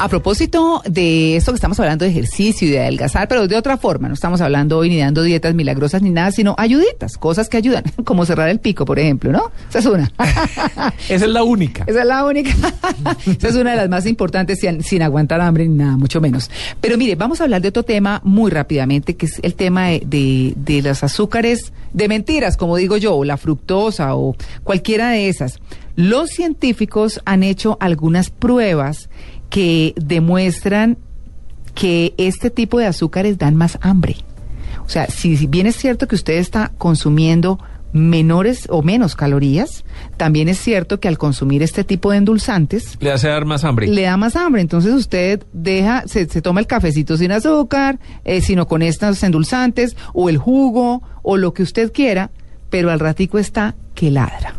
A propósito de esto que estamos hablando de ejercicio y de adelgazar, pero de otra forma, no estamos hablando hoy ni dando dietas milagrosas ni nada, sino ayuditas, cosas que ayudan, como cerrar el pico, por ejemplo, ¿no? Esa es una. Esa es la única. Esa es la única. Esa es una de las más importantes sin, sin, aguantar hambre ni nada, mucho menos. Pero mire, vamos a hablar de otro tema muy rápidamente, que es el tema de, de, de los azúcares de mentiras, como digo yo, o la fructosa o cualquiera de esas. Los científicos han hecho algunas pruebas que demuestran que este tipo de azúcares dan más hambre. O sea, si, bien es cierto que usted está consumiendo menores o menos calorías, también es cierto que al consumir este tipo de endulzantes le hace dar más hambre. Le da más hambre, entonces usted deja, se, se toma el cafecito sin azúcar, eh, sino con estos endulzantes o el jugo o lo que usted quiera, pero al ratico está que ladra.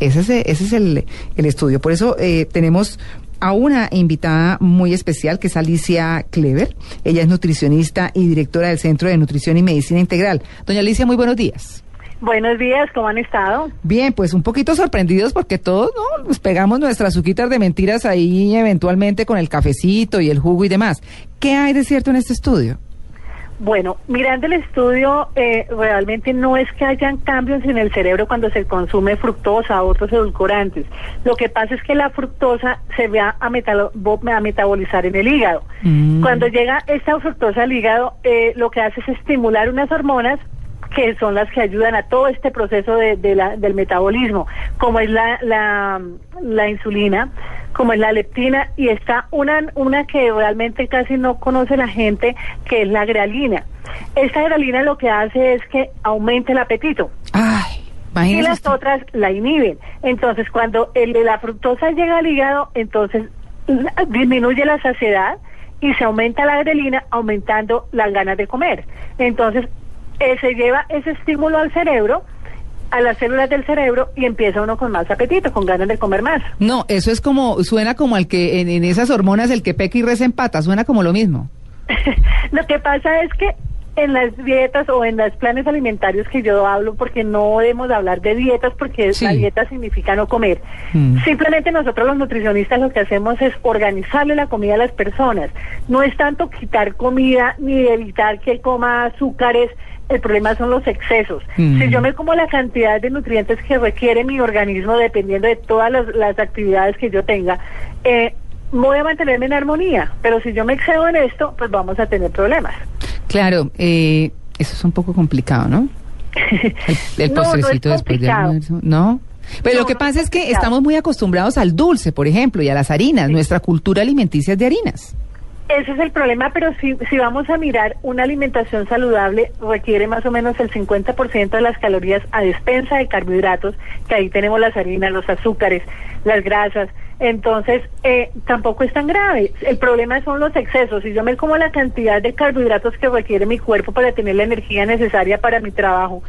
Ese es, ese es el, el estudio. Por eso eh, tenemos a una invitada muy especial que es Alicia Clever. Ella es nutricionista y directora del Centro de Nutrición y Medicina Integral. Doña Alicia, muy buenos días. Buenos días, ¿cómo han estado? Bien, pues un poquito sorprendidos porque todos ¿no? nos pegamos nuestras azuquitas de mentiras ahí eventualmente con el cafecito y el jugo y demás. ¿Qué hay de cierto en este estudio? Bueno, mirando el estudio, eh, realmente no es que hayan cambios en el cerebro cuando se consume fructosa o otros edulcorantes. Lo que pasa es que la fructosa se va a, a metabolizar en el hígado. Mm. Cuando llega esta fructosa al hígado, eh, lo que hace es estimular unas hormonas que son las que ayudan a todo este proceso de, de la, del metabolismo, como es la, la, la, insulina, como es la leptina, y está una, una que realmente casi no conoce la gente, que es la grelina. Esta grelina lo que hace es que aumente el apetito. Ay. Y las otras la inhiben. Entonces, cuando el de la fructosa llega al hígado, entonces disminuye la saciedad y se aumenta la grelina, aumentando las ganas de comer. Entonces, eh, se lleva ese estímulo al cerebro a las células del cerebro y empieza uno con más apetito, con ganas de comer más. No, eso es como, suena como al que en, en esas hormonas el que peca y reza empata, suena como lo mismo. lo que pasa es que en las dietas o en los planes alimentarios que yo hablo, porque no debemos hablar de dietas, porque la dieta significa no comer. Mm. Simplemente nosotros los nutricionistas lo que hacemos es organizarle la comida a las personas. No es tanto quitar comida ni evitar que coma azúcares, el problema son los excesos. Mm. Si yo me como la cantidad de nutrientes que requiere mi organismo, dependiendo de todas las, las actividades que yo tenga, eh, voy a mantenerme en armonía. Pero si yo me excedo en esto, pues vamos a tener problemas. Claro, eh, eso es un poco complicado, ¿no? El, postrecito después del almuerzo, ¿no? Pero lo que pasa es que estamos muy acostumbrados al dulce, por ejemplo, y a las harinas. Nuestra cultura alimenticia es de harinas. Ese es el problema, pero si, si vamos a mirar, una alimentación saludable requiere más o menos el 50% de las calorías a despensa de carbohidratos, que ahí tenemos las harinas, los azúcares, las grasas. Entonces, eh, tampoco es tan grave. El problema son los excesos. Si yo me como la cantidad de carbohidratos que requiere mi cuerpo para tener la energía necesaria para mi trabajo,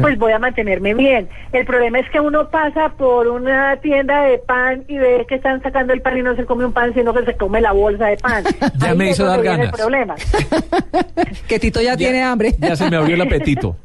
pues voy a mantenerme bien. El problema es que uno pasa por una tienda de pan y ve que están sacando el pan y no se come un pan, sino que se come la bolsa de pan. ya me hizo dar ganas. El problema. que Tito ya, tiene hambre. ya se me abrió el apetito.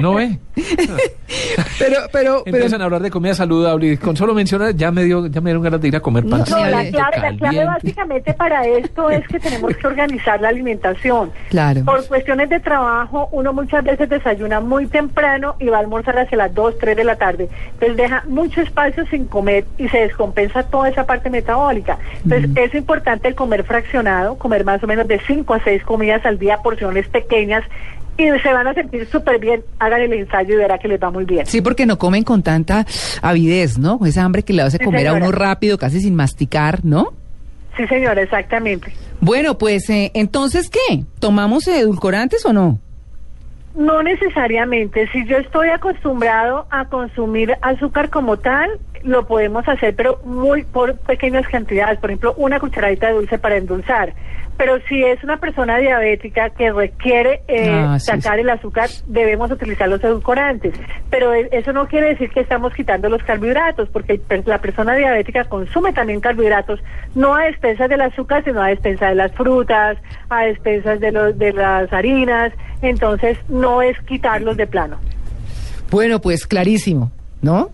¿No ve? pero, pero, Empiezan a hablar de comida saludable y con solo mencionar ya me dio, ya me dieron ganas de ir a comer pan. No, la, clave, la clave básicamente para esto es que tenemos que organizar la alimentación. Claro. Por cuestiones de trabajo, uno muchas veces desayuna muy temprano y va a almorzar hacia las 2, 3 de la tarde. Entonces deja mucho espacio sin comer y se descompensa toda esa parte metabólica. Entonces es importante el comer fraccionado, comer más o menos de 5 a 6 comidas al día, porciones pequeñas y se van a sentir súper bien. Hagan el ensayo y verá que les va muy bien. Sí, porque no comen con tanta avidez, ¿no? Esa hambre que le hace comer a uno rápido, casi sin masticar, ¿no? Sí, señora, exactamente. Bueno, pues eh, entonces, ¿qué? ¿Tomamos edulcorantes o no? No necesariamente. Si yo estoy acostumbrado a consumir azúcar como tal, lo podemos hacer, pero muy por pequeñas cantidades. Por ejemplo, una cucharadita de dulce para endulzar. Pero si es una persona diabética que requiere eh, Ah, sí, sacar sí. el azúcar, debemos utilizar los edulcorantes. Pero e- eso no quiere decir que estamos quitando los carbohidratos, porque la persona diabética consume también carbohidratos, no a expensas del azúcar, sino a expensas de las frutas, a expensas de, los, de las harinas. Entonces, no es quitarlos de plano. Bueno, pues clarísimo, ¿no?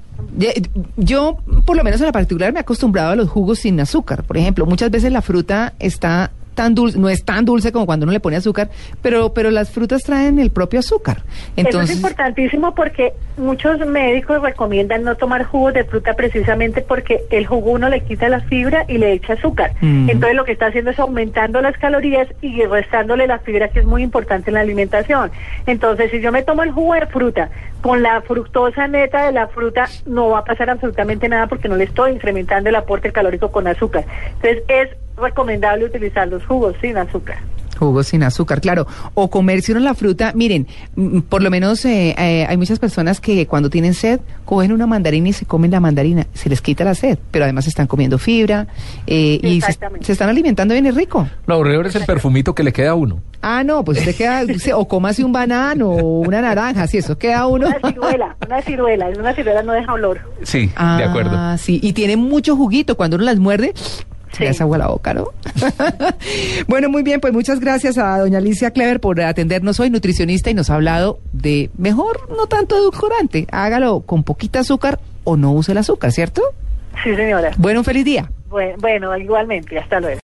Yo, por lo menos en la particular, me he acostumbrado a los jugos sin azúcar. Por ejemplo, muchas veces la fruta está tan dulce, no es tan dulce como cuando uno le pone azúcar, pero, pero las frutas traen el propio azúcar. Eso Entonces, es importantísimo porque muchos médicos recomiendan no tomar jugos de fruta precisamente porque el jugo uno le quita la fibra y le echa azúcar. Mm. Entonces lo que está haciendo es aumentando las calorías y restándole la fibra que es muy importante en la alimentación. Entonces si yo me tomo el jugo de fruta con la fructosa neta de la fruta no va a pasar absolutamente nada porque no le estoy incrementando el aporte calórico con azúcar. Entonces es recomendable utilizar los jugos sin azúcar. Jugos sin azúcar, claro. O comerse uno la fruta. Miren, mm, por lo menos eh, eh, hay muchas personas que cuando tienen sed cogen una mandarina y se comen la mandarina. Se les quita la sed, pero además están comiendo fibra eh, y se, están alimentando bien y rico. Lo horrible es el perfumito que le queda a uno. Ah, no, pues usted queda, o cómase un banano o una naranja, si eso queda uno. Una ciruela, una ciruela, una ciruela no deja olor. Sí, Ah, de acuerdo. sí, y tiene mucho juguito. Cuando uno las muerde, se Sí. agua la boca, ¿no? bueno, muy bien, pues muchas gracias a doña Alicia Clever por atendernos hoy, nutricionista, y nos ha hablado de mejor, no tanto edulcorante. Hágalo con poquita azúcar o no use el azúcar, ¿cierto? Sí, señora. Bueno, un feliz día. Bueno, bueno igualmente. Hasta luego.